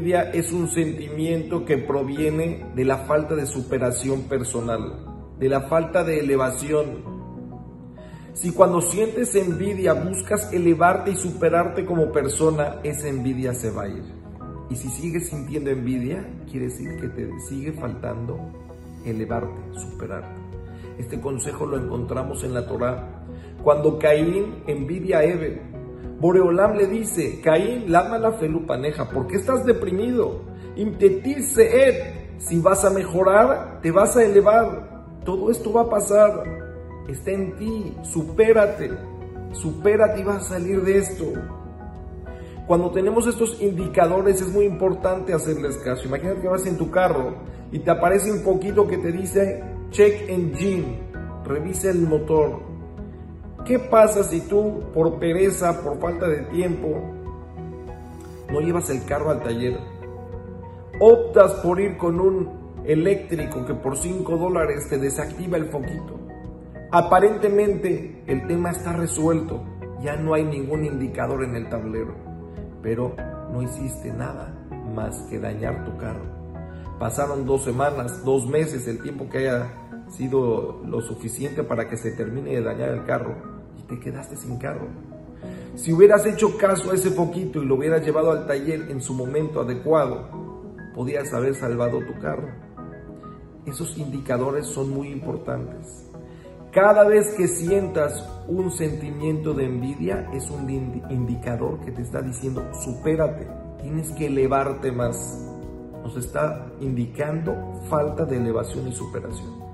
envidia es un sentimiento que proviene de la falta de superación personal, de la falta de elevación. Si cuando sientes envidia buscas elevarte y superarte como persona, esa envidia se va a ir. Y si sigues sintiendo envidia, quiere decir que te sigue faltando elevarte, superarte. Este consejo lo encontramos en la Torá. Cuando Caín envidia a Eve, Boreolam le dice, Caín, lama la felupaneja, ¿por qué estás deprimido? Imtetirse Ed, si vas a mejorar, te vas a elevar. Todo esto va a pasar. Está en ti, supérate, supérate y vas a salir de esto. Cuando tenemos estos indicadores es muy importante hacerles caso. Imagínate que vas en tu carro y te aparece un poquito que te dice check engine, revisa el motor. ¿Qué pasa si tú por pereza, por falta de tiempo, no llevas el carro al taller? Optas por ir con un eléctrico que por 5 dólares te desactiva el foquito. Aparentemente el tema está resuelto, ya no hay ningún indicador en el tablero pero no hiciste nada más que dañar tu carro. Pasaron dos semanas, dos meses, el tiempo que haya sido lo suficiente para que se termine de dañar el carro te quedaste sin carro. Si hubieras hecho caso a ese poquito y lo hubieras llevado al taller en su momento adecuado, podías haber salvado tu carro. Esos indicadores son muy importantes. Cada vez que sientas un sentimiento de envidia es un indicador que te está diciendo, supérate, tienes que elevarte más. Nos está indicando falta de elevación y superación.